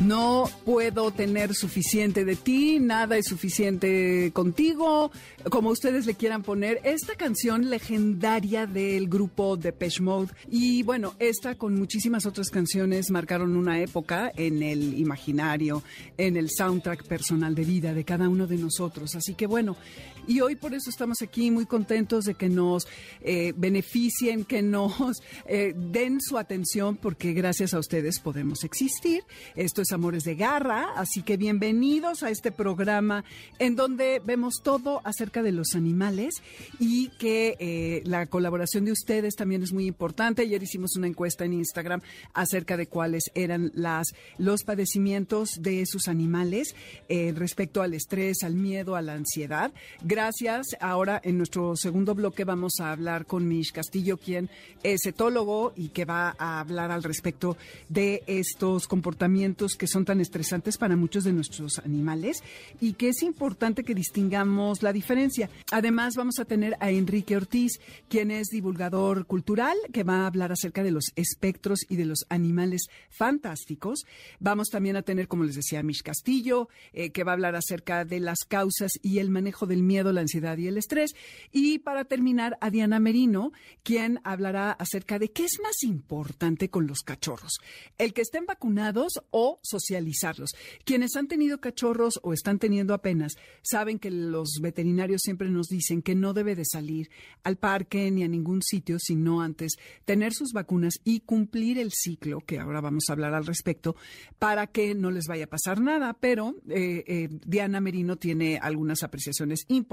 No puedo tener suficiente de ti, nada es suficiente contigo, como ustedes le quieran poner. Esta canción legendaria del grupo Depeche Mode y bueno, esta con muchísimas otras canciones marcaron una época en el imaginario, en el soundtrack personal de vida de cada uno de nosotros. Así que bueno, y hoy por eso estamos aquí muy contentos de que nos eh, beneficien, que nos eh, den su atención, porque gracias a ustedes podemos existir. Esto es Amores de Garra, así que bienvenidos a este programa en donde vemos todo acerca de los animales y que eh, la colaboración de ustedes también es muy importante. Ayer hicimos una encuesta en Instagram acerca de cuáles eran las, los padecimientos de sus animales eh, respecto al estrés, al miedo, a la ansiedad. Gracias. Ahora en nuestro segundo bloque vamos a hablar con Mish Castillo, quien es etólogo y que va a hablar al respecto de estos comportamientos que son tan estresantes para muchos de nuestros animales y que es importante que distingamos la diferencia. Además, vamos a tener a Enrique Ortiz, quien es divulgador cultural, que va a hablar acerca de los espectros y de los animales fantásticos. Vamos también a tener, como les decía, a Mish Castillo, eh, que va a hablar acerca de las causas y el manejo del miedo, la ansiedad y el estrés. Y para terminar, a Diana Merino, quien hablará acerca de qué es más importante con los cachorros, el que estén vacunados o socializarlos. Quienes han tenido cachorros o están teniendo apenas saben que los veterinarios siempre nos dicen que no debe de salir al parque ni a ningún sitio sino antes tener sus vacunas y cumplir el ciclo, que ahora vamos a hablar al respecto, para que no les vaya a pasar nada. Pero eh, eh, Diana Merino tiene algunas apreciaciones importantes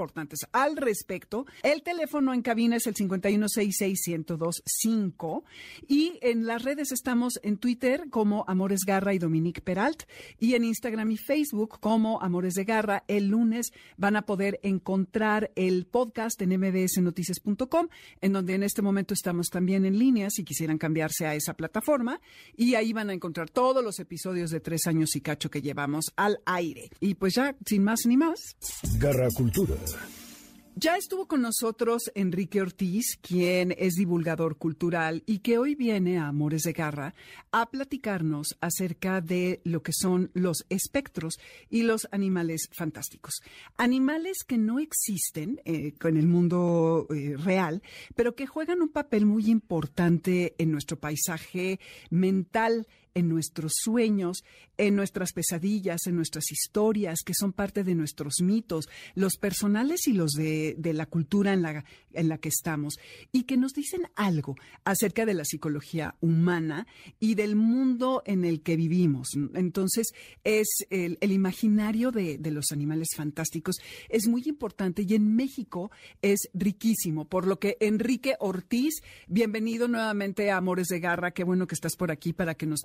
al respecto. El teléfono en cabina es el 5166125 y en las redes estamos en Twitter como Amores Garra y Dominique Peralt y en Instagram y Facebook como Amores de Garra. El lunes van a poder encontrar el podcast en mbsnoticias.com, en donde en este momento estamos también en línea si quisieran cambiarse a esa plataforma y ahí van a encontrar todos los episodios de tres años y cacho que llevamos al aire. Y pues ya, sin más ni más. Garra Cultura. Ya estuvo con nosotros Enrique Ortiz, quien es divulgador cultural y que hoy viene a Amores de Garra a platicarnos acerca de lo que son los espectros y los animales fantásticos. Animales que no existen eh, en el mundo eh, real, pero que juegan un papel muy importante en nuestro paisaje mental, en nuestros sueños, en nuestras pesadillas, en nuestras historias, que son parte de nuestros mitos, los personales y los de, la cultura en la, en la que estamos, y que nos dicen algo acerca de la psicología humana y del mundo en el que vivimos. Entonces, es el, imaginario de, de los animales fantásticos es muy importante y en México es riquísimo, por lo que Enrique Ortiz, bienvenido nuevamente a Amores de Garra, qué bueno que estás por aquí para que nos.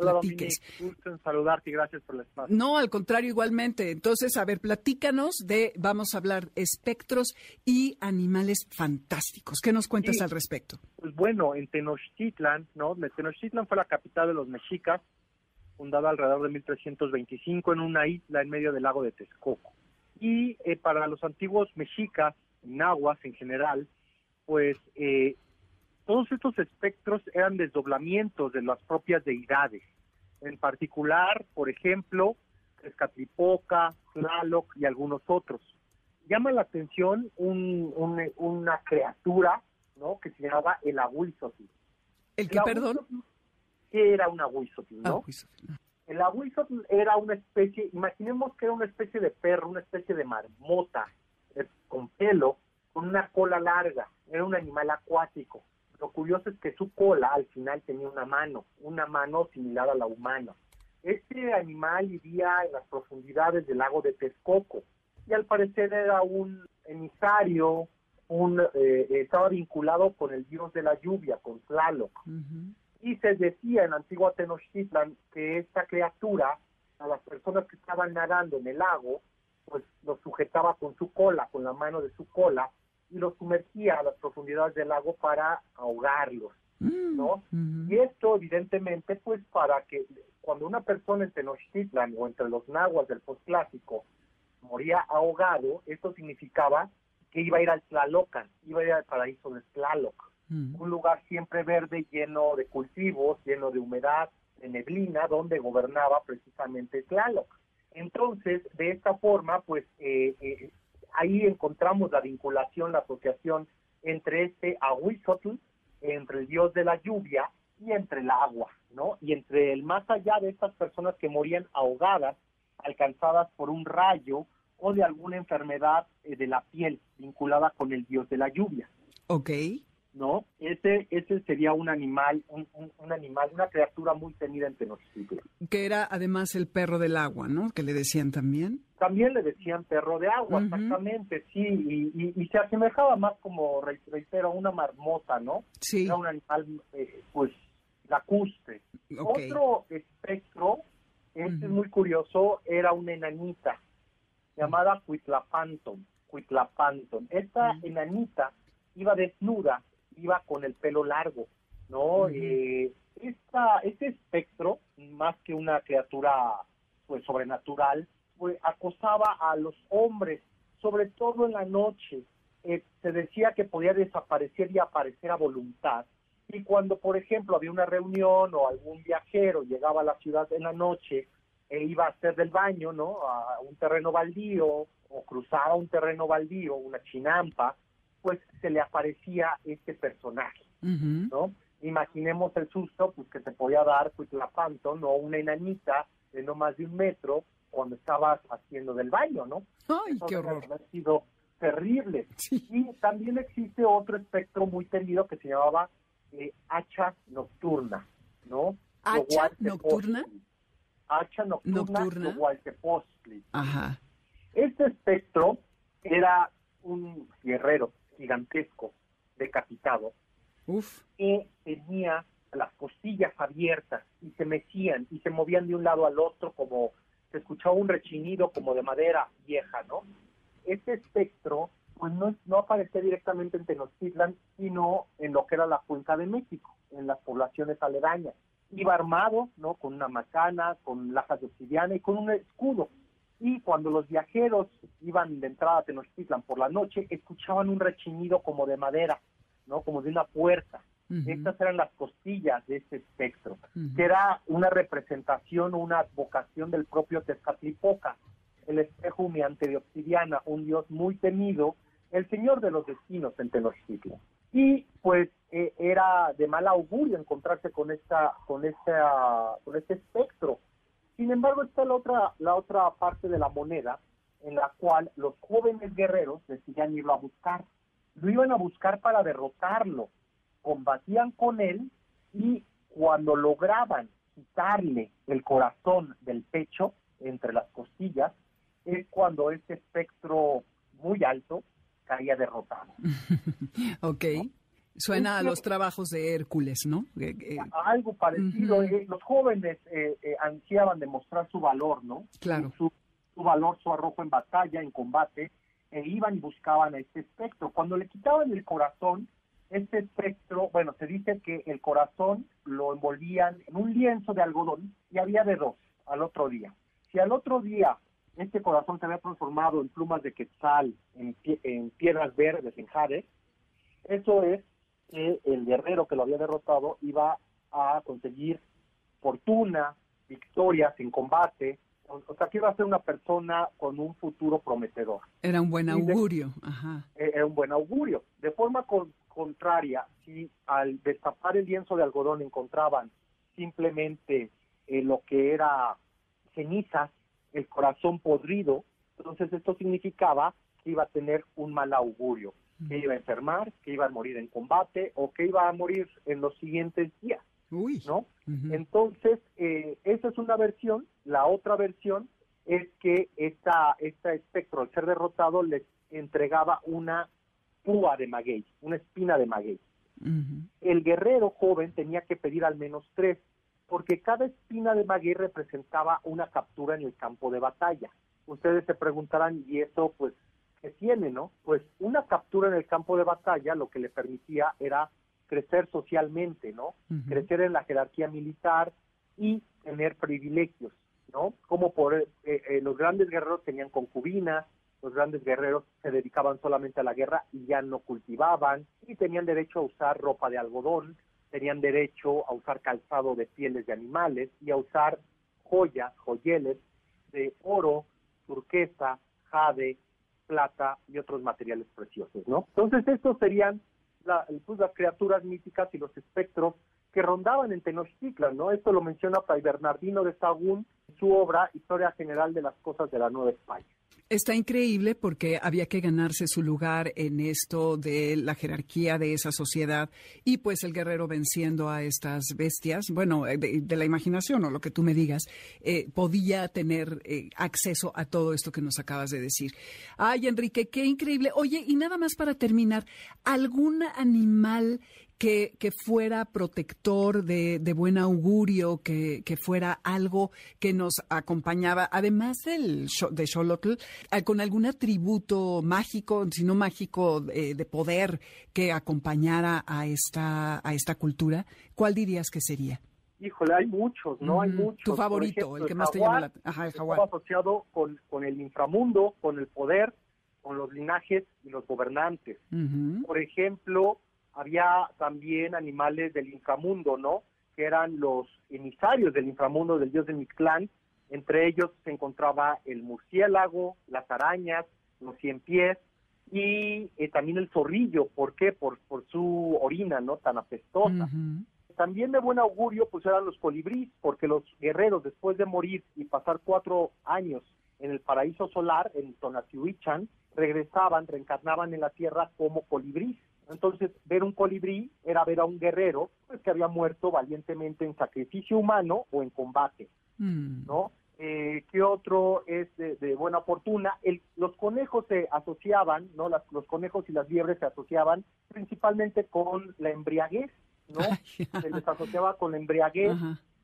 Gusto en saludarte y gracias por el espacio. No, al contrario, igualmente. Entonces, a ver, platícanos de, vamos a hablar espectros y animales fantásticos. ¿Qué nos cuentas al respecto? Pues bueno, en Tenochtitlan, ¿no? Tenochtitlan fue la capital de los mexicas, fundada alrededor de 1325 en una isla en medio del lago de Texcoco. Y eh, para los antiguos mexicas, nahuas en general, pues eh, todos estos espectros eran desdoblamientos de las propias deidades en particular, por ejemplo, Escatlipoca, Tlaloc y algunos otros. Llama la atención una criatura ¿no? que se llamaba el Ahuizotl. ¿El qué, perdón? ¿Qué era un Ahuizotl, no? El Ahuizotl era una especie, imaginemos que era una especie de perro, una especie de marmota, eh, con pelo, con una cola larga, era un animal acuático. Lo curioso es que su cola al final tenía una mano, una mano similar a la humana. Este animal vivía en las profundidades del lago de Texcoco y al parecer era un emisario, un, eh, estaba vinculado con el dios de la lluvia, con Tlaloc. Y se decía en antigua Tenochtitlan que esta criatura, a las personas que estaban nadando en el lago, pues los sujetaba con su cola, con la mano de su cola, y los sumergía a las profundidades del lago para ahogarlos, mm, ¿no? Y esto, evidentemente, pues para que cuando una persona en Tenochtitlan o entre los nahuas del postclásico moría ahogado, esto significaba que iba a ir al Tlalocan, iba a ir al paraíso de Tlaloc, mm. un lugar siempre verde, lleno de cultivos, lleno de humedad, de neblina, donde gobernaba precisamente Tlaloc. Entonces, de esta forma, pues eh, eh, ahí encontramos la vinculación, la asociación entre este Ahuizotl, entre el dios de la lluvia y entre el agua, ¿no? Y entre el más allá de estas personas que morían ahogadas, alcanzadas por un rayo o de alguna enfermedad eh, de la piel vinculada con el dios de la lluvia. Ok. ¿No? Ese, ese sería un animal, un, animal, una criatura muy temida en Tenochtitlan. Que era además el perro del agua, ¿no? Que le decían también. También le decían perro de agua, exactamente, sí, y, se asemejaba más como, reitero, a una marmota, ¿no? Sí. Era un animal, eh, pues, lacustre. Otro espectro, este es muy curioso, era una enanita llamada Cuitlapanton. Cuitlapanton. Esta enanita iba desnuda iba con el pelo largo, ¿no? Eh, esta, este espectro, más que una criatura pues sobrenatural, pues acosaba a los hombres, sobre todo en la noche. Eh, se decía que podía desaparecer y aparecer a voluntad. Y cuando, por ejemplo, había una reunión o algún viajero llegaba a la ciudad en la noche e iba a hacer del baño, ¿no? A un terreno baldío o cruzaba un terreno baldío, una chinampa, pues se le aparecía este personaje, ¿no? Imaginemos el susto pues que se podía dar pues la panto, ¿no? Una enanita de no más de un metro cuando estabas haciendo del baño, ¿no? ¡Ay, qué horror! Ha sido terrible. Y también existe otro espectro muy temido que se llamaba eh, hacha nocturna, ¿no? ¿Hacha nocturna? Hacha nocturna, nocturna. Ajá. Este espectro era un guerrero gigantesco, decapitado, Uf. que tenía las costillas abiertas y se mecían y se movían de un lado al otro como se escuchaba un rechinido como de madera vieja, ¿no? Este espectro pues no, no aparecía directamente en Tenochtitlan, sino en lo que era la Cuenca de México, en las poblaciones aledañas. Iba armado, ¿no? Con una macana, con lajas de obsidiana y con un escudo y cuando los viajeros iban de entrada a Tenochtitlan por la noche, escuchaban un rechinido como de madera, ¿no? Como de una puerta. Estas eran las costillas de este espectro, que era una representación o una advocación del propio Tezcatlipoca, el espejo humeante de obsidiana, un dios muy temido, el señor de los destinos en Tenochtitlan. Y pues eh, era de mal augurio encontrarse con esta, con esta, con este espectro, sin embargo, está la otra, la otra parte de la moneda en la cual los jóvenes guerreros decidían irlo a buscar. Lo iban a buscar para derrotarlo, combatían con él y cuando lograban quitarle el corazón del pecho entre las costillas, es cuando ese espectro muy alto caía derrotado. ok. Suena a los trabajos de Hércules, ¿no? Algo parecido. Eh, los jóvenes eh, eh, ansiaban demostrar su valor, ¿no? Claro. Su, valor, su arrojo en batalla, en combate, e iban y buscaban a este espectro. Cuando le quitaban el corazón, este espectro, bueno, se dice que el corazón lo envolvían en un lienzo de algodón y había de dos al otro día. Si al otro día este corazón se había transformado en plumas de quetzal, en, en piedras verdes, en jade, eso es que el guerrero que lo había derrotado iba a conseguir fortuna, victorias en combate, o, sea que iba a ser una persona con un futuro prometedor. Era un buen augurio, Ajá. E, era un buen augurio. De forma contraria, si al destapar el lienzo de algodón encontraban simplemente eh, lo que era cenizas, el corazón podrido, entonces esto significaba que iba a tener un mal augurio que iba a enfermar, que iba a morir en combate o que iba a morir en los siguientes días. ¿no? Entonces, eh, esa es una versión. La otra versión es que esta, esta espectro, al ser derrotado, les entregaba una púa de maguey, una espina de maguey. El guerrero joven tenía que pedir al menos tres, porque cada espina de maguey representaba una captura en el campo de batalla. Ustedes se preguntarán, ¿y eso pues que tiene, ¿no? Pues una captura en el campo de batalla lo que le permitía era crecer socialmente, ¿no? Crecer en la jerarquía militar y tener privilegios. ¿no? Como por eh, eh, los grandes guerreros tenían concubinas, los grandes guerreros se dedicaban solamente a la guerra y ya no cultivaban y tenían derecho a usar ropa de algodón, tenían derecho a usar calzado de pieles de animales y a usar joyas, joyeles de oro, turquesa, jade, plata y otros materiales preciosos, ¿no? Entonces estos serían pues, las criaturas míticas y los espectros que rondaban en Tenochtitlan, ¿no? Esto lo menciona Fray Bernardino de Sagún en su obra Historia General de las Cosas de la Nueva España. Está increíble porque había que ganarse su lugar en esto de la jerarquía de esa sociedad y pues el guerrero venciendo a estas bestias, bueno, eh, de, la imaginación o lo que tú me digas, eh, podía tener eh, acceso a todo esto que nos acabas de decir. Ay, Enrique, qué increíble. Oye, y nada más para terminar, ¿algún animal que, que fuera protector de, de buen augurio, que, que, fuera algo que nos acompañaba, además del de Xolotl, eh, con algún atributo mágico, si no mágico, eh, de poder que acompañara a esta, a esta cultura, ¿cuál dirías que sería? Híjole, hay muchos, ¿no? hay muchos. Tu favorito, el que más te llama la Ajá, el jaguar. asociado con, con el inframundo, con el poder, con los linajes y los gobernantes. Por ejemplo, había también animales del inframundo, ¿no? Que eran los emisarios del inframundo del dios de Mictlán. Entre ellos se encontraba el murciélago, las arañas, los cien pies y eh, también el zorrillo. ¿Por qué? Por, por su orina, ¿no? Tan apestosa. También de buen augurio, pues eran los colibríes, porque los guerreros, después de morir y pasar cuatro años en el paraíso solar, en Tonatiuhichan, regresaban, reencarnaban en la tierra como colibríes. Entonces, ver un colibrí era ver a un guerrero pues, que había muerto valientemente en sacrificio humano o en combate, mm. ¿no? Eh, ¿Qué otro es de, buena fortuna? El, los conejos se asociaban, ¿no? los conejos y las liebres se asociaban principalmente con la embriaguez, ¿no? se les asociaba con la embriaguez,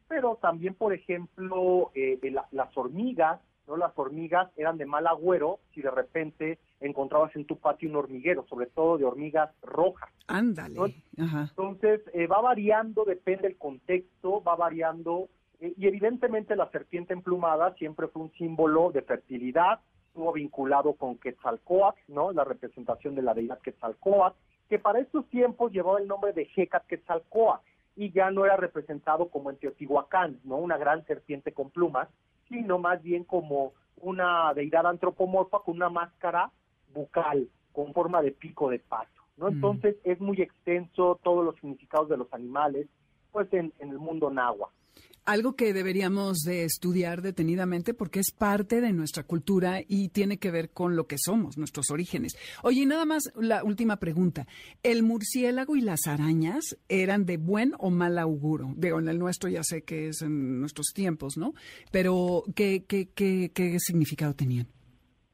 pero también, por ejemplo, eh, las hormigas, ¿no? Las hormigas eran de mal agüero si de repente encontrabas en tu patio un hormiguero, sobre todo de hormigas rojas. Ándale. Entonces, eh, va variando, depende del contexto, va variando, eh, y evidentemente la serpiente emplumada siempre fue un símbolo de fertilidad, estuvo vinculado con Quetzalcoatl, ¿no? La representación de la deidad Quetzalcoatl, que para estos tiempos llevaba el nombre de Hecat Quetzalcoatl, y ya no era representado como en Teotihuacán, ¿no? Una gran serpiente con plumas, sino más bien como una deidad antropomorfa con una máscara bucal con forma de pico de pato, ¿no? Entonces es muy extenso todos los significados de los animales, pues en, en el mundo náhuatl algo que deberíamos de estudiar detenidamente porque es parte de nuestra cultura y tiene que ver con lo que somos, nuestros orígenes. Oye, nada más la última pregunta. ¿El murciélago y las arañas eran de buen o mal auguro? Digo, en el nuestro ya sé que es en nuestros tiempos, ¿no? Pero ¿qué, qué, qué, qué significado tenían?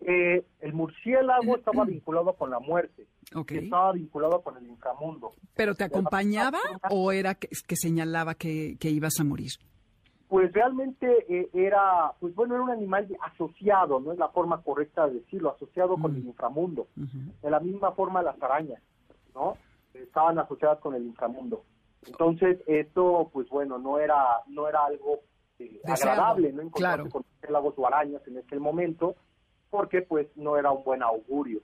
Eh, el murciélago estaba vinculado con la muerte. Estaba vinculado con el inframundo. ¿Pero te acompañaba o era que, señalaba que, ibas a morir? Pues realmente eh, era, pues bueno, era un animal asociado, no es la forma correcta de decirlo, asociado con el mm. inframundo. De la misma forma las arañas, ¿no? Estaban asociadas con el inframundo. Entonces, esto, pues bueno, no era, no era algo eh, agradable, ¿no? Encontrarse con murciélagos o arañas en ese momento, porque pues no era un buen augurio.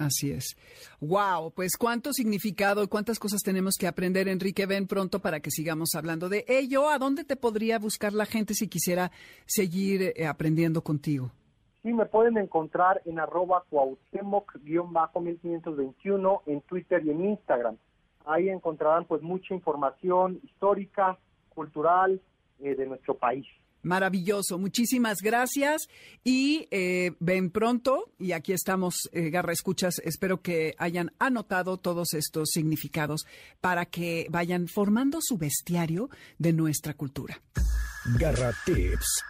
Así es. Wow, pues cuánto significado y cuántas cosas tenemos que aprender, Enrique. Ven pronto para que sigamos hablando de ello. ¿A dónde te podría buscar la gente si quisiera seguir eh, aprendiendo contigo? Sí, me pueden encontrar en arroba cuauhtémoc-1521 en Twitter y en Instagram. Ahí encontrarán pues mucha información histórica, cultural eh, de nuestro país. Maravilloso, muchísimas gracias y eh, ven pronto y aquí estamos, eh, Garra Escuchas, espero que hayan anotado todos estos significados para que vayan formando su bestiario de nuestra cultura. Garra Tips.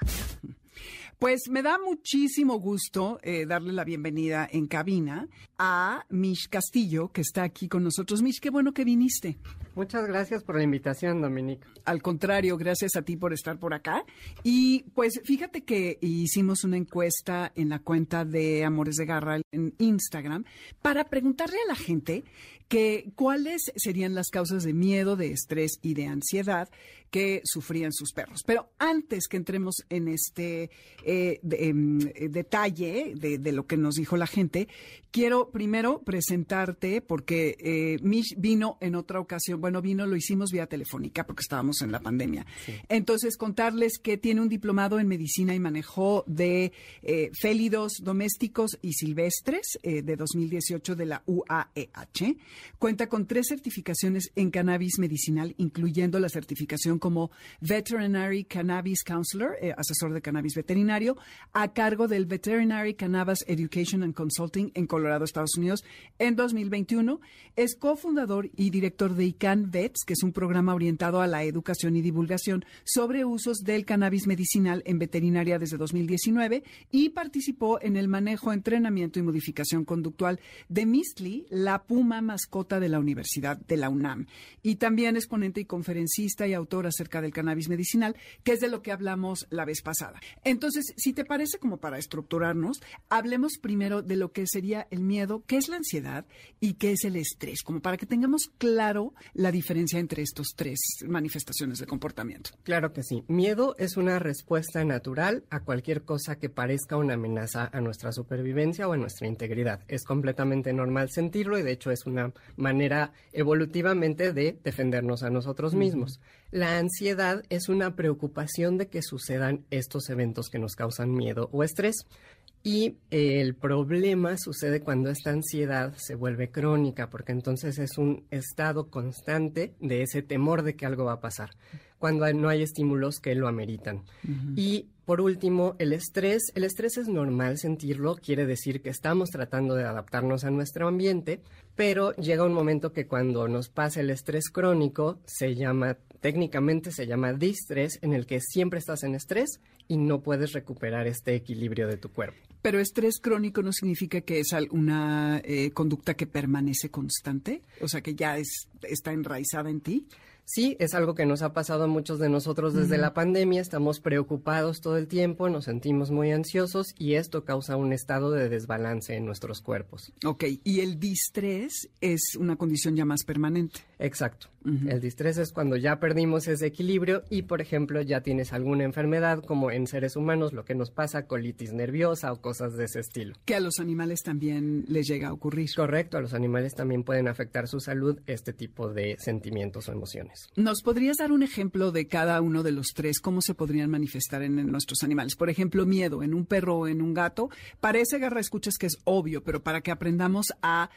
Pues me da muchísimo gusto eh, darle la bienvenida en cabina a Mish Castillo, que está aquí con nosotros. Mish, qué bueno que viniste. Muchas gracias por la invitación, Dominique. Al contrario, gracias a ti por estar por acá. Y pues fíjate que hicimos una encuesta en la cuenta de Amores de Garra en Instagram para preguntarle a la gente que cuáles serían las causas de miedo, de estrés y de ansiedad que sufrían sus perros. Pero antes que entremos en este eh, em, detalle de, lo que nos dijo la gente, quiero primero presentarte porque eh, Mish vino en otra ocasión, bueno, vino, lo hicimos vía telefónica porque estábamos en la pandemia. Entonces, contarles que tiene un diplomado en medicina y manejo de eh, félidos domésticos y silvestres de 2018 de la UAEH Cuenta con tres certificaciones en cannabis medicinal, incluyendo la certificación como Veterinary Cannabis Counselor, eh, asesor de cannabis veterinario, a cargo del Veterinary Cannabis Education and Consulting en Colorado, Estados Unidos, en 2021. Es cofundador y director de Vets, que es un programa orientado a la educación y divulgación sobre usos del cannabis medicinal en veterinaria desde 2019 y participó en el manejo, entrenamiento y modificación conductual de Mistli, la puma más de la Universidad de la UNAM. Y también es ponente y conferencista y autor acerca del cannabis medicinal, que es de lo que hablamos la vez pasada. Entonces, si te parece como para estructurarnos, hablemos primero de lo que sería el miedo, qué es la ansiedad y qué es el estrés, como para que tengamos claro la diferencia entre estos tres manifestaciones de comportamiento. Claro que sí. Miedo es una respuesta natural a cualquier cosa que parezca una amenaza a nuestra supervivencia o a nuestra integridad. Es completamente normal sentirlo y de hecho es una manera evolutivamente de defendernos a nosotros mismos. La ansiedad es una preocupación de que sucedan estos eventos que nos causan miedo o estrés. Y el problema sucede cuando esta ansiedad se vuelve crónica, porque entonces es un estado constante de ese temor de que algo va a pasar, cuando no hay estímulos que lo ameritan. Y por último, el estrés. El estrés es normal sentirlo, quiere decir que estamos tratando de adaptarnos a nuestro ambiente, pero llega un momento que cuando nos pasa el estrés crónico, se llama, técnicamente se llama distrés, en el que siempre estás en estrés y no puedes recuperar este equilibrio de tu cuerpo. Pero estrés crónico no significa que es una eh, conducta que permanece constante, o sea, que ya es, está enraizada en ti. Sí, es algo que nos ha pasado a muchos de nosotros desde la pandemia. Estamos preocupados todo el tiempo, nos sentimos muy ansiosos y esto causa un estado de desbalance en nuestros cuerpos. Ok, y el distrés es una condición ya más permanente. Exacto. El distrés es cuando ya perdimos ese equilibrio y, por ejemplo, ya tienes alguna enfermedad, como en seres humanos, lo que nos pasa, colitis nerviosa o cosas de ese estilo. Que a los animales también les llega a ocurrir. Correcto, a los animales también pueden afectar su salud este tipo de sentimientos o emociones. ¿Nos podrías dar un ejemplo de cada uno de los tres? ¿Cómo se podrían manifestar en, nuestros animales? Por ejemplo, miedo en un perro o en un gato. Parece, Garra, escuchas que es obvio, pero para que aprendamos a,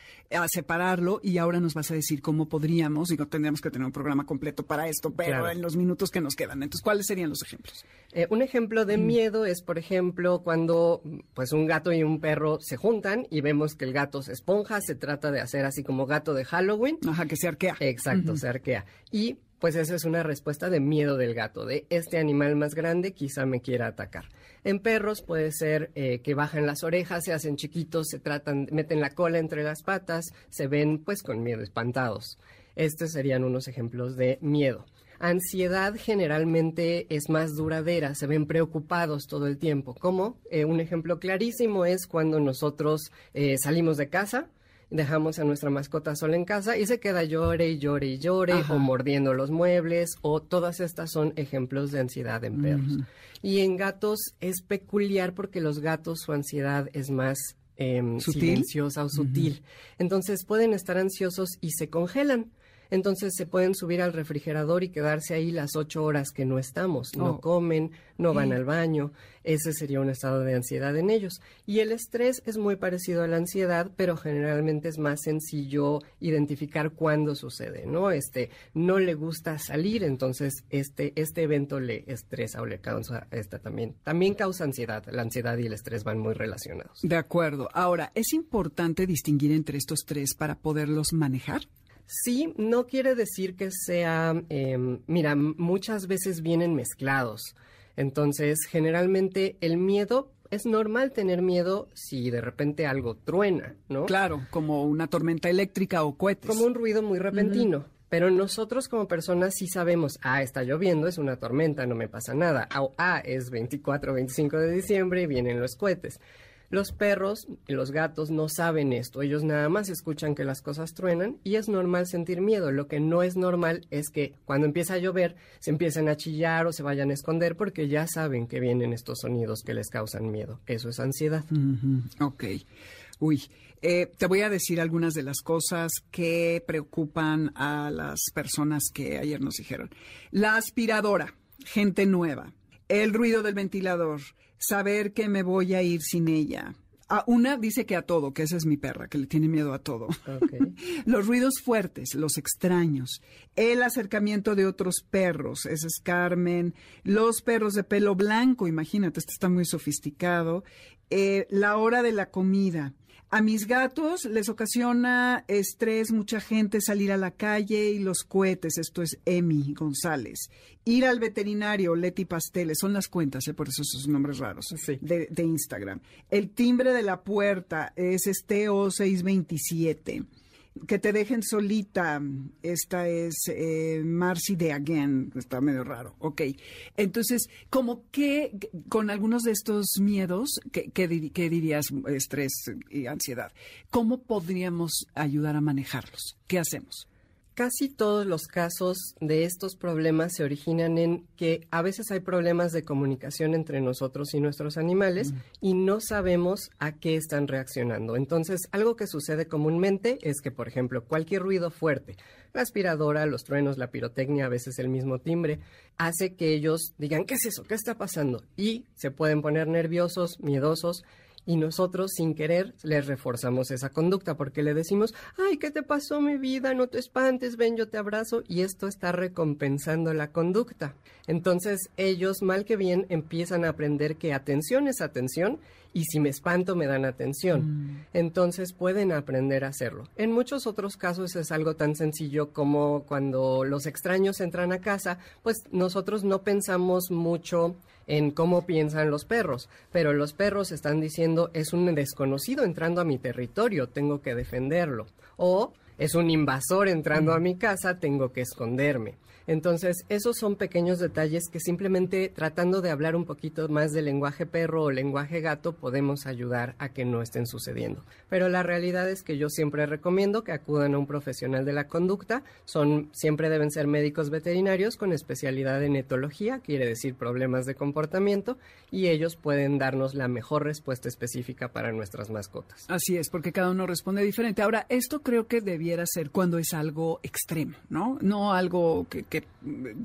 separarlo y ahora nos vas a decir cómo podríamos, digo, tendríamos que tener un programa completo para esto, pero en los minutos que nos quedan. Entonces, ¿cuáles serían los ejemplos? Eh, un ejemplo de mm. miedo es, por ejemplo, cuando pues un gato y un perro se juntan y vemos que el gato se esponja, se trata de hacer así como gato de Halloween. Ajá, que se arquea. Exacto, se arquea. Y pues esa es una respuesta de miedo del gato, de este animal más grande quizá me quiera atacar. En perros puede ser eh, que bajan las orejas, se hacen chiquitos, se tratan, meten la cola entre las patas, se ven pues con miedo, espantados. Estos serían unos ejemplos de miedo. Ansiedad generalmente es más duradera, se ven preocupados todo el tiempo. Como eh, un ejemplo clarísimo es cuando nosotros eh, salimos de casa, dejamos a nuestra mascota sola en casa y se queda llore y llore y llore o mordiendo los muebles o todas estas son ejemplos de ansiedad en perros. Y en gatos es peculiar porque los gatos su ansiedad es más em, silenciosa o sutil. Entonces pueden estar ansiosos y se congelan entonces se pueden subir al refrigerador y quedarse ahí las ocho horas que no estamos. No oh. comen, no van al baño. Ese sería un estado de ansiedad en ellos. Y el estrés es muy parecido a la ansiedad, pero generalmente es más sencillo identificar cuándo sucede, ¿no? Este, no le gusta salir, entonces este, este evento le estresa o le causa esta también. También causa ansiedad. La ansiedad y el estrés van muy relacionados. De acuerdo. Ahora, ¿es importante distinguir entre estos tres para poderlos manejar? Sí, no quiere decir que sea, em, mira, muchas veces vienen mezclados. Entonces, generalmente el miedo es normal tener miedo si de repente algo truena, ¿no? Claro, como una tormenta eléctrica o cohetes. Como un ruido muy repentino Pero nosotros como personas sí sabemos, ah, está lloviendo, es una tormenta, no me pasa nada. O, ah, es 24 o 25 de diciembre y vienen los cohetes. Los perros y los gatos no saben esto, ellos nada más escuchan que las cosas truenan y es normal sentir miedo. Lo que no es normal es que cuando empieza a llover se empiecen a chillar o se vayan a esconder porque ya saben que vienen estos sonidos que les causan miedo. Eso es ansiedad. Ok. Uy, eh, te voy a decir algunas de las cosas que preocupan a las personas que ayer nos dijeron. La aspiradora, gente nueva. El ruido del ventilador, saber que me voy a ir sin ella. A una dice que a todo, que esa es mi perra, que le tiene miedo a todo. los ruidos fuertes, los extraños, el acercamiento de otros perros, ese es Carmen, los perros de pelo blanco, imagínate, este está muy sofisticado, eh, la hora de la comida, a mis gatos les ocasiona estrés mucha gente salir a la calle y los cohetes. Esto es Emi González. Ir al veterinario, Leti Pasteles, son las cuentas, ¿eh? por eso esos nombres raros de, de, Instagram. El timbre de la puerta es Esteo 627 que te dejen solita. Esta es eh, Marcy de Again. Está medio raro. Ok. Entonces, como que con algunos de estos miedos, ¿qué, dirías? Estrés y ansiedad. ¿Cómo podríamos ayudar a manejarlos? ¿Qué hacemos? Casi todos los casos de estos problemas se originan en que a veces hay problemas de comunicación entre nosotros y nuestros animales y no sabemos a qué están reaccionando. Entonces, algo que sucede comúnmente es que, por ejemplo, cualquier ruido fuerte, la aspiradora, los truenos, la pirotecnia, a veces el mismo timbre, hace que ellos digan, ¿qué es eso? ¿Qué está pasando? Y se pueden poner nerviosos, miedosos y nosotros sin querer les reforzamos esa conducta porque le decimos, ay, ¿qué te pasó mi vida? No te espantes, ven, yo te abrazo y esto está recompensando la conducta. Entonces ellos, mal que bien, empiezan a aprender que atención es atención y si me espanto me dan atención. Mm. Entonces pueden aprender a hacerlo. En muchos otros casos es algo tan sencillo como cuando los extraños entran a casa, pues nosotros no pensamos mucho en cómo piensan los perros, pero los perros están diciendo es un desconocido entrando a mi territorio, tengo que defenderlo. O es un invasor entrando a mi casa, tengo que esconderme. Entonces, esos son pequeños detalles que simplemente tratando de hablar un poquito más del lenguaje perro o lenguaje gato podemos ayudar a que no estén sucediendo. Pero la realidad es que yo siempre recomiendo que acudan a un profesional de la conducta. Son siempre deben ser médicos veterinarios con especialidad en etología, quiere decir problemas de comportamiento, y ellos pueden darnos la mejor respuesta específica para nuestras mascotas. Así es, porque cada uno responde diferente. Ahora, esto creo que debiera ser cuando es algo extremo, ¿no? No algo que que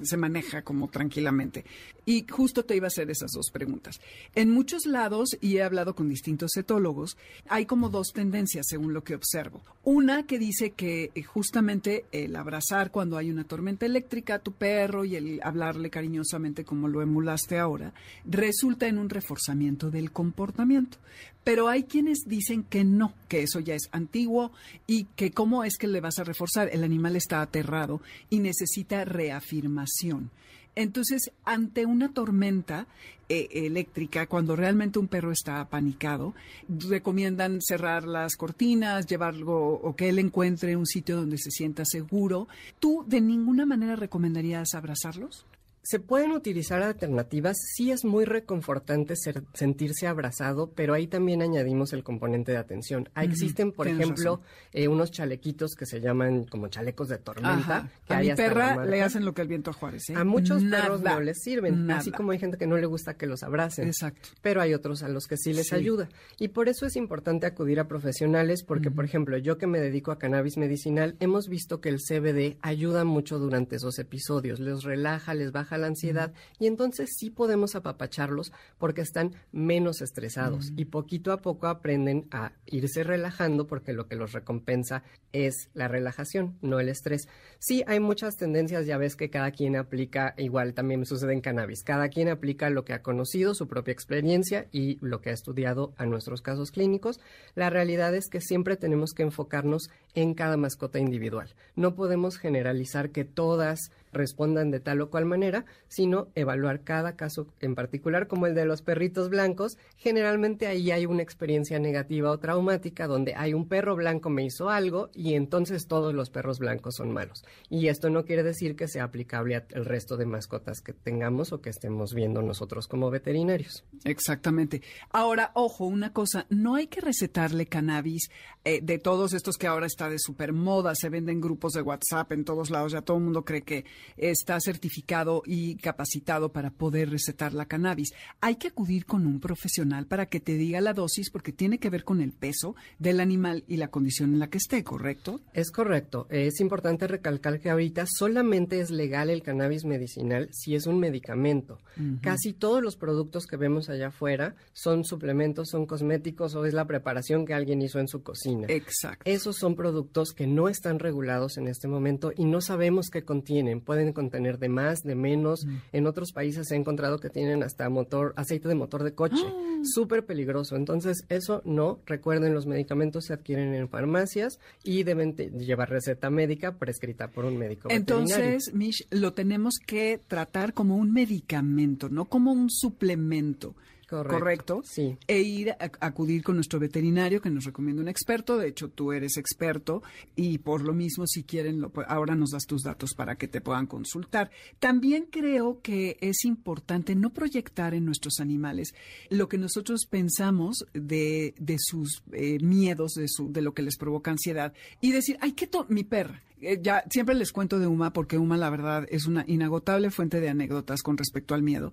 se maneja como tranquilamente. Y justo te iba a hacer esas dos preguntas. En muchos lados, y he hablado con distintos etólogos, hay como dos tendencias según lo que observo. Una que dice que eh, justamente el abrazar cuando hay una tormenta eléctrica a tu perro y el hablarle cariñosamente como lo emulaste ahora, resulta en un reforzamiento del comportamiento. Pero hay quienes dicen que no, que eso ya es antiguo y que cómo es que le vas a reforzar. El animal está aterrado y necesita reafirmación. Entonces, ante una tormenta eh, eléctrica, cuando realmente un perro está apanicado, recomiendan cerrar las cortinas, llevarlo o que él encuentre un sitio donde se sienta seguro. ¿Tú de ninguna manera recomendarías abrazarlos? Se pueden utilizar alternativas, sí es muy reconfortante sentirse abrazado, pero ahí también añadimos el componente de atención. existen, por ejemplo, eh, unos chalequitos que se llaman como chalecos de tormenta. Que a mi perra le hacen lo que el viento a Juárez. ¿eh? A muchos perros no les sirven, así como hay gente que no le gusta que los abracen. Exacto. Pero hay otros a los que sí les ayuda. Y por eso es importante acudir a profesionales, porque, por ejemplo, yo que me dedico a cannabis medicinal, hemos visto que el CBD ayuda mucho durante esos episodios. Les relaja, les baja la ansiedad y entonces sí podemos apapacharlos porque están menos estresados y poquito a poco aprenden a irse relajando porque lo que los recompensa es la relajación, no el estrés. Sí, hay muchas tendencias, ya ves que cada quien aplica, igual también sucede en cannabis, cada quien aplica lo que ha conocido, su propia experiencia y lo que ha estudiado a nuestros casos clínicos. La realidad es que siempre tenemos que enfocarnos en cada mascota individual. No podemos generalizar que todas respondan de tal o cual manera, sino evaluar cada caso en particular, como el de los perritos blancos. Generalmente ahí hay una experiencia negativa o traumática donde hay un perro blanco me hizo algo y entonces todos los perros blancos son malos. Y esto no quiere decir que sea aplicable al resto de mascotas que tengamos o que estemos viendo nosotros como veterinarios. Exactamente. Ahora, ojo, una cosa, no hay que recetarle cannabis eh, de todos estos que ahora está de super moda, se venden grupos de WhatsApp en todos lados, ya todo el mundo cree que está certificado y capacitado para poder recetar la cannabis. Hay que acudir con un profesional para que te diga la dosis porque tiene que ver con el peso del animal y la condición en la que esté, ¿correcto? Es correcto. Es importante recalcar que ahorita solamente es legal el cannabis medicinal si es un medicamento. Casi todos los productos que vemos allá afuera son suplementos, son cosméticos o es la preparación que alguien hizo en su cocina. Exacto. Esos son productos que no están regulados en este momento y no sabemos qué contienen. Pueden contener de más, de menos. En otros países se ha encontrado que tienen hasta motor, aceite de motor de coche. Ah. Súper peligroso. Entonces, eso no. Recuerden, los medicamentos se adquieren en farmacias y deben llevar receta médica prescrita por un médico Entonces, Mish, lo tenemos que tratar como un medicamento, no como un suplemento. Correcto. Sí. E ir a, acudir con nuestro veterinario que nos recomienda un experto. De hecho, tú eres experto y por lo mismo, si quieren, lo, ahora nos das tus datos para que te puedan consultar. También creo que es importante no proyectar en nuestros animales lo que nosotros pensamos de, de sus eh, miedos, de, su, de lo que les provoca ansiedad y decir, ay, qué mi perra eh, ya siempre les cuento de Uma porque Uma la verdad es una inagotable fuente de anécdotas con respecto al miedo.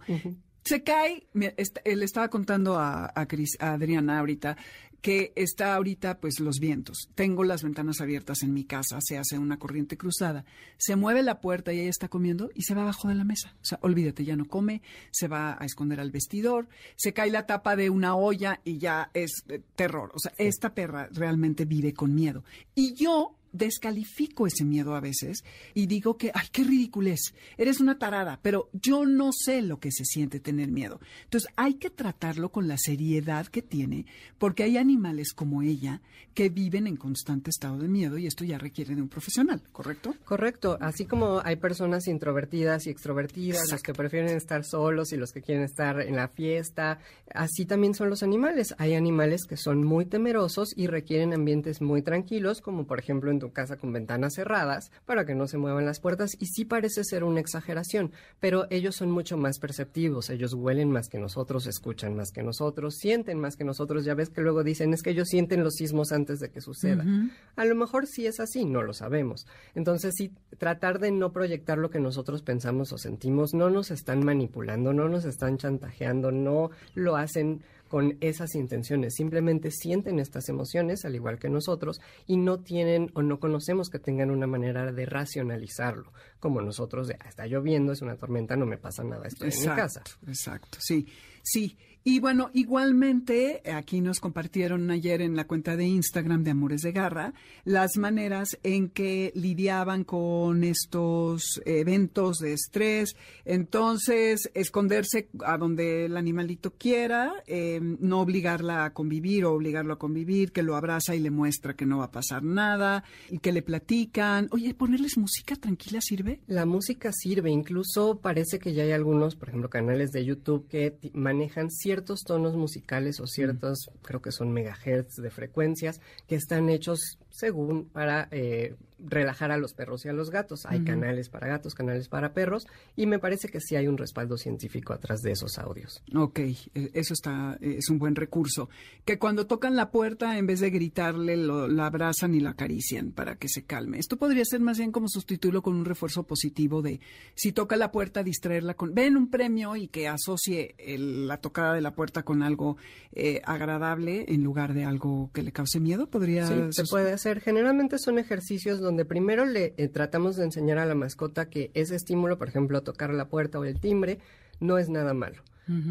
Se cae, le estaba contando a, a, a Adriana ahorita que está ahorita pues los vientos. Tengo las ventanas abiertas en mi casa, se hace una corriente cruzada. Se mueve la puerta y ella está comiendo y se va abajo de la mesa. O sea, olvídate, ya no come, se va a esconder al vestidor, se cae la tapa de una olla y ya es eh, terror. O sea, esta perra realmente vive con miedo. Y yo descalifico ese miedo a veces y digo que, ay, qué ridículo es, eres una tarada, pero yo no sé lo que se siente tener miedo. Entonces hay que tratarlo con la seriedad que tiene, porque hay animales como ella que viven en constante estado de miedo y esto ya requiere de un profesional, ¿correcto? Correcto, así como hay personas introvertidas y extrovertidas, los que prefieren estar solos y los que quieren estar en la fiesta, así también son los animales. Hay animales que son muy temerosos y requieren ambientes muy tranquilos, como por ejemplo en tu casa con ventanas cerradas para que no se muevan las puertas y sí parece ser una exageración, pero ellos son mucho más perceptivos, ellos huelen más que nosotros, escuchan más que nosotros, sienten más que nosotros, ya ves que luego dicen es que ellos sienten los sismos antes de que suceda. A lo mejor sí es así, no lo sabemos. Entonces sí, tratar de no proyectar lo que nosotros pensamos o sentimos, no nos están manipulando, no nos están chantajeando, no lo hacen con esas intenciones, simplemente sienten estas emociones al igual que nosotros y no tienen o no conocemos que tengan una manera de racionalizarlo, como nosotros de, ah, está lloviendo, es una tormenta, no me pasa nada, estoy en mi casa. Exacto, sí. Sí, y bueno, igualmente, aquí nos compartieron ayer en la cuenta de Instagram de Amores de Garra las maneras en que lidiaban con estos eventos de estrés. Entonces, esconderse a donde el animalito quiera, em, no obligarla a convivir o obligarlo a convivir, que lo abraza y le muestra que no va a pasar nada y que le platican. Oye, ¿ponerles música tranquila sirve? La música sirve, incluso parece que ya hay algunos, por ejemplo, canales de YouTube que manejan ciertos ciertos tonos musicales o ciertos, creo que son megahertz de frecuencias, que están hechos según para eh, relajar a los perros y a los gatos. Hay canales para gatos, canales para perros, y me parece que sí hay un respaldo científico atrás de esos audios. Ok, e, eso está, es un buen recurso. Que cuando tocan la puerta, en vez de gritarle, lo, la abrazan y la acarician para que se calme. Esto podría ser más bien como sustituirlo con un refuerzo positivo de si toca la puerta, distraerla con, ven un premio y que asocie la tocada de la puerta con algo eh, agradable en lugar de algo que le cause miedo. Podría sí, se puede hacer Generalmente son ejercicios donde primero le eh, tratamos de enseñar a la mascota que ese estímulo, por ejemplo, tocar la puerta o el timbre, no es nada malo.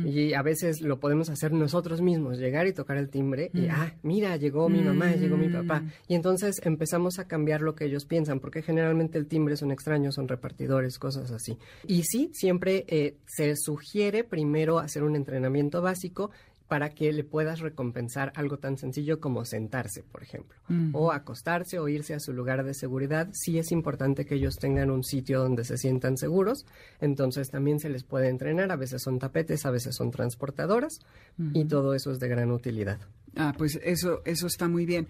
Y a veces lo podemos hacer nosotros mismos, llegar y tocar el timbre y, ah, mira, llegó mi mamá, llegó mi papá. Mm. Y entonces empezamos a cambiar lo que ellos piensan, porque generalmente el timbre son extraños, son repartidores, cosas así. Y sí, siempre eh, se sugiere primero hacer un entrenamiento básico para que le puedas recompensar algo tan sencillo como sentarse, por ejemplo, o acostarse o irse a su lugar de seguridad. Sí es importante que ellos tengan un sitio donde se sientan seguros, entonces también se les puede entrenar, a veces son tapetes, a veces son transportadoras y todo eso es de gran utilidad. Ah, pues eso, eso está muy bien.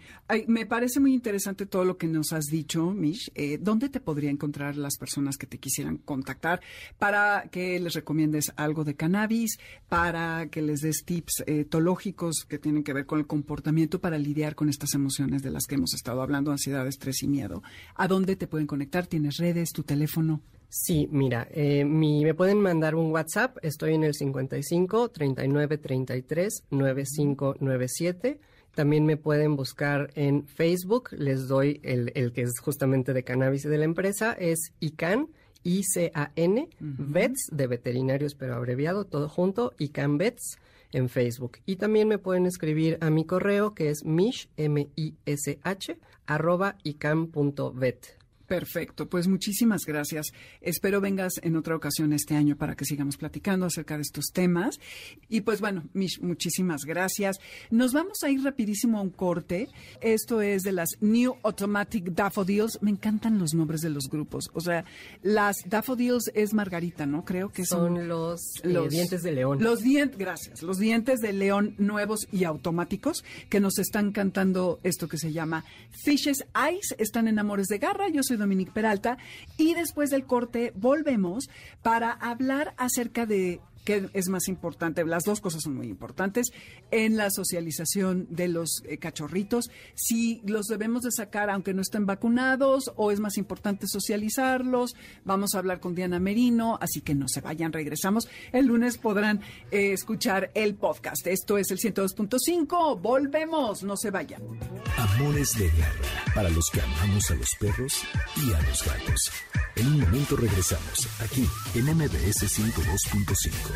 me parece muy interesante todo lo que nos has dicho, Mish. Eh, ¿Dónde te podría encontrar las personas que te quisieran contactar para que les recomiendes algo de cannabis, para que les des tips etológicos que tienen que ver con el comportamiento para lidiar con estas emociones de las que hemos estado hablando, ansiedad, estrés y miedo? ¿A dónde te pueden conectar? ¿Tienes redes, tu teléfono? Sí, mira, eh, me pueden mandar un WhatsApp. Estoy en el 55 39 33 9597. También me pueden buscar en Facebook. Les doy el, que es justamente de cannabis y de la empresa. Es ICAN, I-C-A-N, VETS, de veterinarios pero abreviado, todo junto, ICAN VETS en Facebook. Y también me pueden escribir a mi correo que es mish, M-I-S-H, arroba ican.vet. Perfecto, pues muchísimas gracias. Espero vengas en otra ocasión este año para que sigamos platicando acerca de estos temas. Y pues bueno, Mish, muchísimas gracias. Nos vamos a ir rapidísimo a un corte. Esto es de las New Automatic Daffodils. Me encantan los nombres de los grupos. O sea, las Daffodils es Margarita, ¿no? Creo que son, los, eh, los dientes de león. Los dientes, gracias. Los dientes de león nuevos y automáticos que nos están cantando esto que se llama Fishes Eyes. Están en Amores de Garra. Yo soy Dominique Peralta. Y después del corte volvemos para hablar acerca de ¿Qué es más importante? Las dos cosas son muy importantes. En la socialización de los eh, cachorritos, si los debemos de sacar aunque no estén vacunados o es más importante socializarlos. Vamos a hablar con Diana Merino, así que no se vayan, regresamos. El lunes podrán eh, escuchar el podcast. Esto es el 102.5. Volvemos, no se vayan. Amores de guerra para los que amamos a los perros y a los gatos. En un momento regresamos, aquí en MBS 102.5.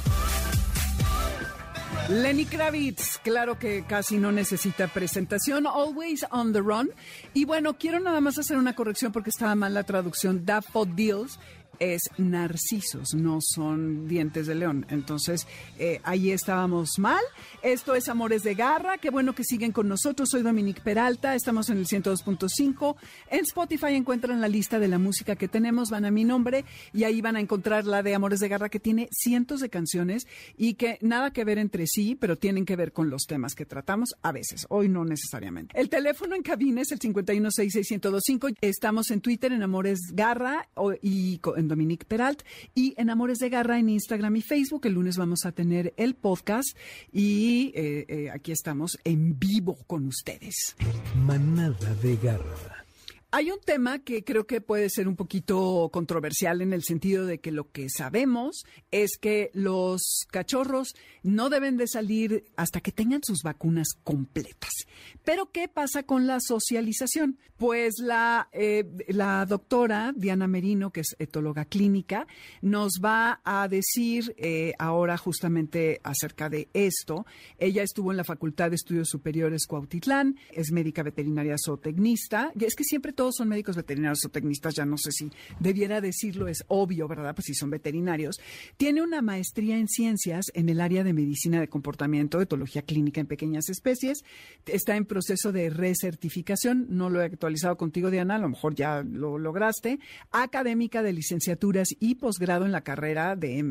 Lenny Kravitz, claro que casi no necesita presentación, Always on the Run. Y bueno, quiero nada más hacer una corrección porque estaba mal la traducción. Daffodils es narcisos, no son dientes de león. Entonces, eh, ahí estábamos mal. Esto es Amores de Garra. Qué bueno que siguen con nosotros. Soy Dominique Peralta. Estamos en el 102.5. En Spotify encuentran la lista de la música que tenemos. Van a mi nombre y ahí van a encontrar la de Amores de Garra que tiene cientos de canciones y que nada que ver entre sí, pero tienen que ver con los temas que tratamos a veces. Hoy no necesariamente. El teléfono en cabina es el 5166125. Estamos en Twitter en Amores Garra y en Dominique Peralt y en Amores de Garra en Instagram y Facebook. El lunes vamos a tener el podcast y eh, eh, aquí estamos en vivo con ustedes. Manada de Garra. Hay un tema que creo que puede ser un poquito controversial en el sentido de que lo que sabemos es que los cachorros no deben de salir hasta que tengan sus vacunas completas. Pero ¿qué pasa con la socialización? Pues la, eh, la doctora Diana Merino, que es etóloga clínica, nos va a decir eh, ahora justamente acerca de esto. Ella estuvo en la Facultad de Estudios Superiores Cuautitlán, es médica veterinaria zootecnista. Y es que siempre todos son médicos veterinarios o tecnistas, ya no sé si debiera decirlo, es obvio, ¿verdad? Pues si son veterinarios. Tiene una maestría en ciencias en el área de medicina de comportamiento, etología clínica en pequeñas especies. Está en proceso de recertificación, no lo he actualizado contigo, Diana, a lo mejor ya lo lograste. Académica de licenciaturas y posgrado en la carrera de,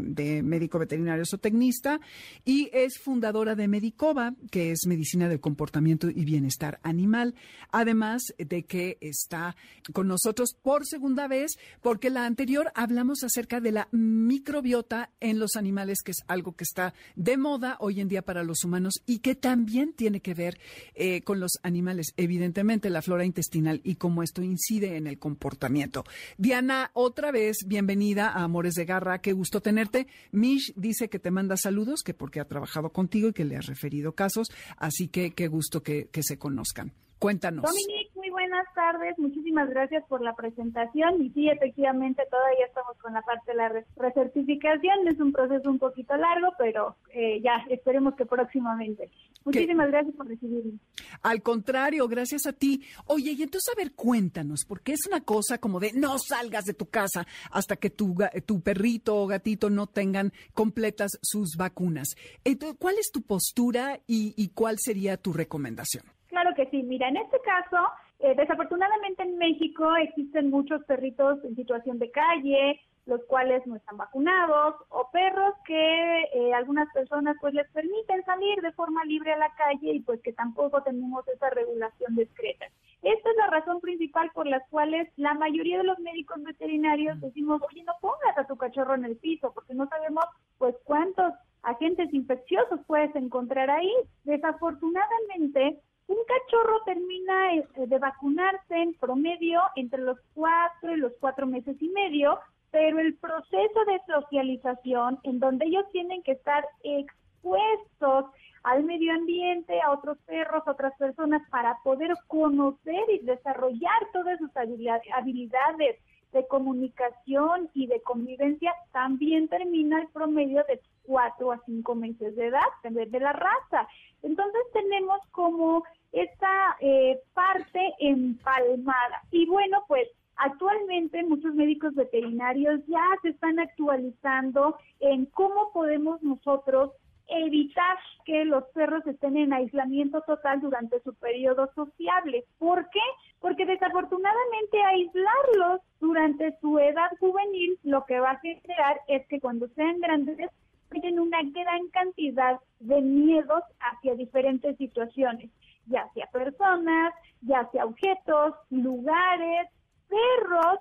médico veterinario zootecnista y es fundadora de Medicova, que es medicina del comportamiento y bienestar animal. Además de que está con nosotros por segunda vez, porque la anterior hablamos acerca de la microbiota en los animales, que es algo que está de moda hoy en día para los humanos y que también tiene que ver eh, con los animales, evidentemente la flora intestinal y cómo esto incide en el comportamiento. Diana, otra vez, bienvenida a Amores de Garra, qué gusto tenerte. Mish dice que te manda saludos, que porque ha trabajado contigo y que le has referido casos, así que qué gusto que, se conozcan. Cuéntanos. Dominique, muy buenas tardes. Muchísimas gracias por la presentación. Y sí, efectivamente, todavía estamos con la parte de la recertificación. Es un proceso un poquito largo, pero eh, ya esperemos que próximamente. Muchísimas gracias por recibirme. Al contrario, gracias a ti. Oye, y entonces, a ver, cuéntanos, porque es una cosa como de no salgas de tu casa hasta que tu, tu perrito o gatito no tengan completas sus vacunas. Entonces, ¿cuál es tu postura y cuál sería tu recomendación? Claro que sí. Mira, en este caso, eh, desafortunadamente en México existen muchos perritos en situación de calle, los cuales no están vacunados, o perros que eh, algunas personas pues les permiten salir de forma libre a la calle y pues que tampoco tenemos esa regulación discreta. Esta es la razón principal por las cuales la mayoría de los médicos veterinarios decimos, oye, no pongas a tu cachorro en el piso, porque no sabemos pues cuántos agentes infecciosos puedes encontrar ahí. Desafortunadamente, un cachorro termina eh, de vacunarse en promedio entre los cuatro y los cuatro meses y medio, pero el proceso de socialización en donde ellos tienen que estar expuestos al medio ambiente, a otros perros, a otras personas, para poder conocer y desarrollar todas sus habilidades de comunicación y de convivencia, también termina el promedio de cuatro a cinco meses de edad, de la raza. Entonces tenemos como esta eh, parte empalmada. Y bueno, pues actualmente muchos médicos veterinarios ya se están actualizando en cómo podemos nosotros evitar que los perros estén en aislamiento total durante su periodo sociable. ¿Por qué? Porque desafortunadamente aislarlos durante su edad juvenil lo que va a generar es que cuando sean grandes tienen una gran cantidad de miedos hacia diferentes situaciones ya sea personas, ya sea objetos, lugares, perros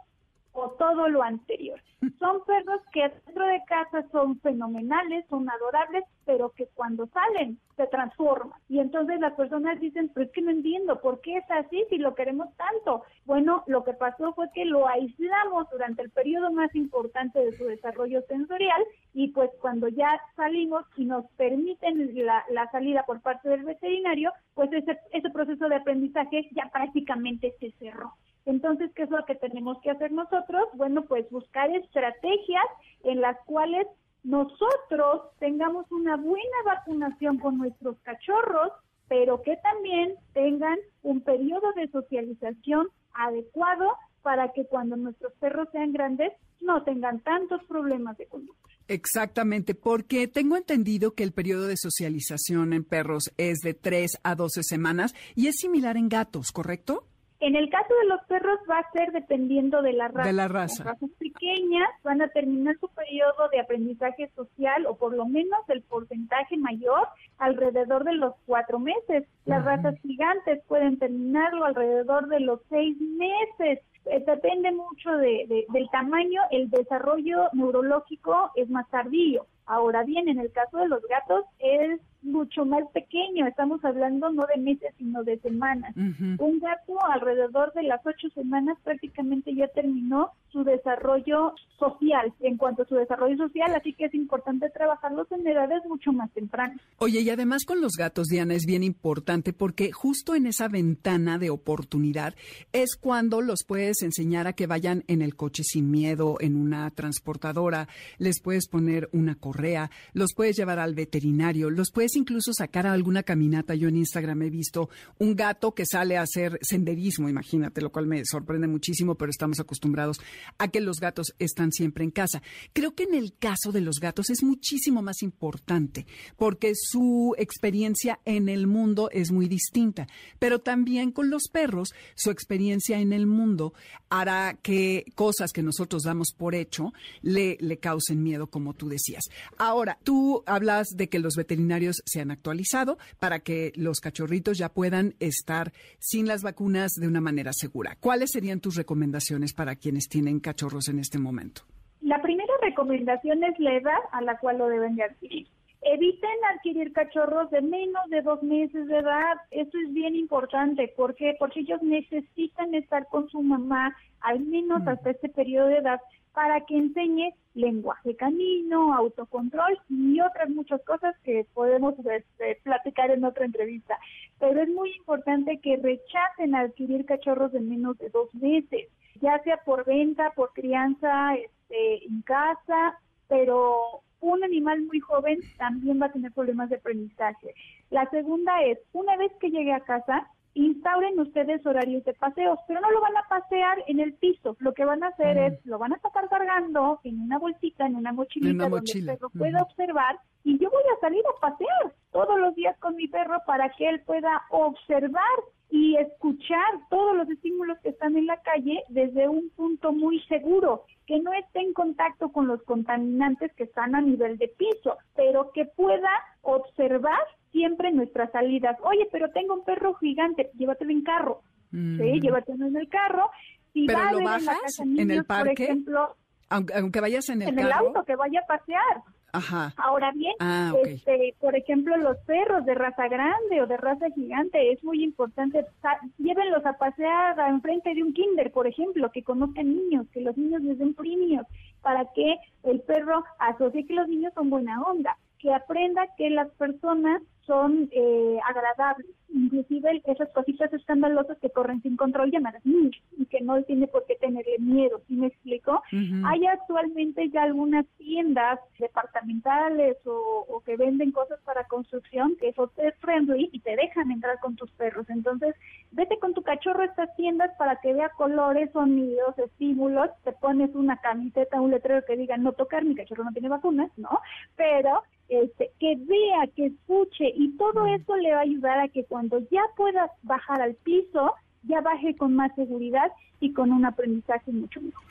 o todo lo anterior. Son perros que dentro de casa son fenomenales, son adorables, pero que cuando salen se transforman. Y entonces las personas dicen, pero es que no entiendo, ¿por qué es así si lo queremos tanto? Bueno, lo que pasó fue que lo aislamos durante el periodo más importante de su desarrollo sensorial y pues cuando ya salimos y nos permiten la, la salida por parte del veterinario, pues ese, ese proceso de aprendizaje ya prácticamente se cerró. Entonces, ¿qué es lo que tenemos que hacer nosotros? Bueno, pues buscar estrategias en las cuales nosotros tengamos una buena vacunación con nuestros cachorros, pero que también tengan un periodo de socialización adecuado para que cuando nuestros perros sean grandes no tengan tantos problemas de conducta. Exactamente, porque tengo entendido que el periodo de socialización en perros es de 3 a 12 semanas y es similar en gatos, ¿correcto? En el caso de los perros va a ser dependiendo de la raza. De la raza. Las razas pequeñas van a terminar su periodo de aprendizaje social o por lo menos el porcentaje mayor alrededor de los cuatro meses. Las razas gigantes pueden terminarlo alrededor de los seis meses. Eh, depende mucho de, del tamaño, el desarrollo neurológico es más tardío. Ahora bien, en el caso de los gatos es mucho más pequeño, estamos hablando no de meses, sino de semanas. Un gato alrededor de las ocho semanas prácticamente ya terminó su desarrollo social, en cuanto a su desarrollo social, así que es importante trabajarlos en edades mucho más tempranas. Oye, y además con los gatos, Diana, es bien importante porque justo en esa ventana de oportunidad es cuando los puedes enseñar a que vayan en el coche sin miedo, en una transportadora, les puedes poner una correa, los puedes llevar al veterinario, los puedes incluso sacar a alguna caminata. Yo en Instagram he visto un gato que sale a hacer senderismo, imagínate, lo cual me sorprende muchísimo, pero estamos acostumbrados a que los gatos están siempre en casa. Creo que en el caso de los gatos es muchísimo más importante porque su experiencia en el mundo es muy distinta, pero también con los perros su experiencia en el mundo hará que cosas que nosotros damos por hecho le, le causen miedo, como tú decías. Ahora, tú hablas de que los veterinarios se han actualizado para que los cachorritos ya puedan estar sin las vacunas de una manera segura. ¿Cuáles serían tus recomendaciones para quienes tienen cachorros en este momento? La primera recomendación es la edad a la cual lo deben de adquirir. Eviten adquirir cachorros de menos de dos meses de edad. Esto es bien importante. ¿Por qué? Porque ellos necesitan estar con su mamá al menos mm. hasta este periodo de edad para que enseñe lenguaje canino, autocontrol y otras muchas cosas que podemos este, platicar en otra entrevista. Pero es muy importante que rechacen adquirir cachorros de menos de dos meses, ya sea por venta, por crianza este, en casa, pero un animal muy joven también va a tener problemas de aprendizaje. La segunda es, una vez que llegue a casa, instauren ustedes horarios de paseos, pero no lo van a pasear en el piso. Lo que van a hacer es, lo van a estar cargando en una bolsita, en una mochilita, donde el perro pueda observar y yo voy a salir a pasear todos los días con mi perro para que él pueda observar y escuchar todos los estímulos que están en la calle desde un punto muy seguro, que no esté en contacto con los contaminantes que están a nivel de piso, pero que pueda observar siempre nuestras salidas. Oye, pero tengo un perro gigante, llévatelo en carro. Sí, mm. llévatelo en el carro. Si ¿Pero lo bajas en, el parque? Por ejemplo, aunque, vayas en el en el auto, que vaya a pasear. Ajá. Ahora bien, ah, este, por ejemplo, los perros de raza grande o de raza gigante, es muy importante, llévenlos a pasear enfrente de un kinder, por ejemplo, que conozcan niños, que los niños les den premios, para que el perro asocie que los niños son buena onda, que aprenda que las personas son eh, agradables, inclusive esas cositas escandalosas que corren sin control llamadas niños y que no tiene por qué tenerle miedo, ¿sí me explico? Hay actualmente ya algunas tiendas departamentales o, que venden cosas para construcción que son friendly y te dejan entrar con tus perros, entonces vete con tu cachorro a estas tiendas para que vea colores, sonidos, estímulos, te pones una camiseta, un letrero que diga no tocar, mi cachorro no tiene vacunas, ¿no? Pero este, que vea, que escuche y todo eso le va a ayudar a que cuando ya pueda bajar al piso, ya baje con más seguridad y con un aprendizaje mucho mejor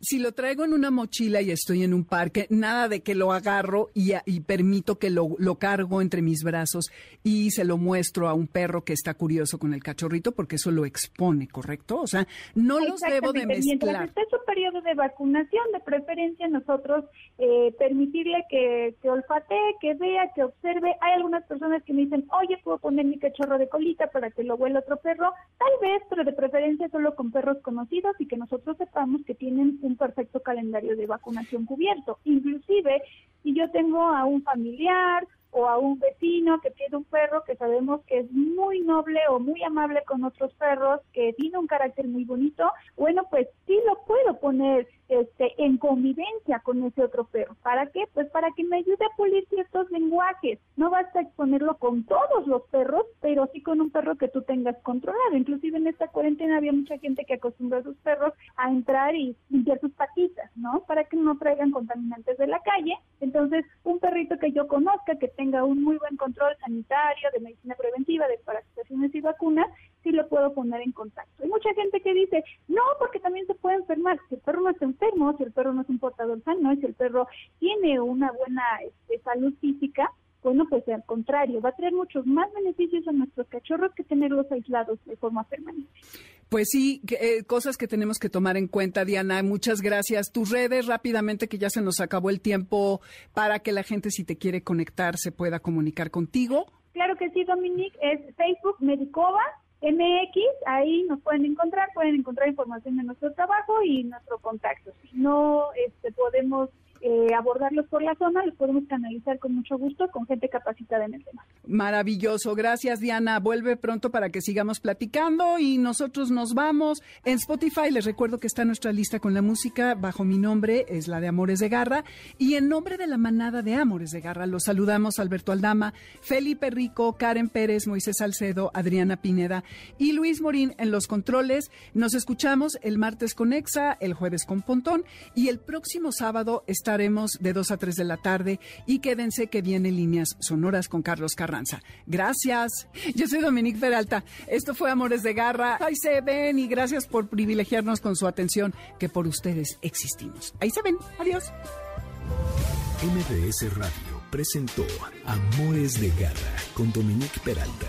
si lo traigo en una mochila y estoy en un parque, nada de que lo agarro y, permito que lo, cargo entre mis brazos y se lo muestro a un perro que está curioso con el cachorrito porque eso lo expone, ¿correcto? O sea, no los debo de mezclar. Mientras esté su periodo de vacunación, de preferencia nosotros eh, permitirle que, que olfatee, que vea, que observe. Hay algunas personas que me dicen, oye, puedo poner mi cachorro de colita para que lo huela otro perro. Tal vez, pero de preferencia solo con perros conocidos y que nosotros sepamos que tienen un perfecto calendario de vacunación cubierto. Inclusive, si yo tengo a un familiar o a un vecino que tiene un perro que sabemos que es muy noble o muy amable con otros perros, que tiene un carácter muy bonito, bueno, pues sí lo puedo poner este, en convivencia con ese otro perro. ¿Para qué? Pues para que me ayude a pulir ciertos lenguajes. No basta exponerlo con todos los perros, pero sí con un perro que tú tengas controlado. Inclusive en esta cuarentena había mucha gente que acostumbra a sus perros a entrar y limpiar sus patitas, ¿no? Para que no traigan contaminantes de la calle. Entonces, un perrito que yo conozca, que tenga un muy buen control sanitario, de medicina preventiva, de parasitaciones y vacunas, sí lo puedo poner en contacto. Hay mucha gente que dice, no, porque también se puede enfermar. Si el perro no está enfermo, si el perro no es un portador sano, si el perro tiene una buena este, salud física, bueno, pues al contrario, va a traer muchos más beneficios a nuestros cachorros que tenerlos aislados de forma permanente. Pues sí, eh, cosas que tenemos que tomar en cuenta, Diana. Muchas gracias. Tus redes rápidamente, que ya se nos acabó el tiempo, para que la gente, si te quiere conectar, se pueda comunicar contigo. Claro que sí, Dominique. Es Facebook Medicova MX. Ahí nos pueden encontrar, pueden encontrar información de nuestro trabajo y nuestro contacto. Si no este, podemos eh, abordarlos por la zona, los podemos canalizar con mucho gusto con gente capacitada en el tema. Maravilloso, gracias Diana. Vuelve pronto para que sigamos platicando y nosotros nos vamos. En Spotify les recuerdo que está nuestra lista con la música bajo mi nombre, es la de Amores de Garra. Y en nombre de la manada de Amores de Garra los saludamos Alberto Aldama, Felipe Rico, Karen Pérez, Moisés Salcedo, Adriana Pineda y Luis Morín en los controles. Nos escuchamos el martes con Exa, el jueves con Pontón y el próximo sábado estaremos de 2 a 3 de la tarde y quédense que viene líneas sonoras con Carlos Carranza. Gracias. Yo soy Dominique Peralta. Esto fue Amores de Garra. Ahí se ven y gracias por privilegiarnos con su atención, que por ustedes existimos. Ahí se ven. Adiós. MBS Radio presentó Amores de Garra con Dominique Peralta.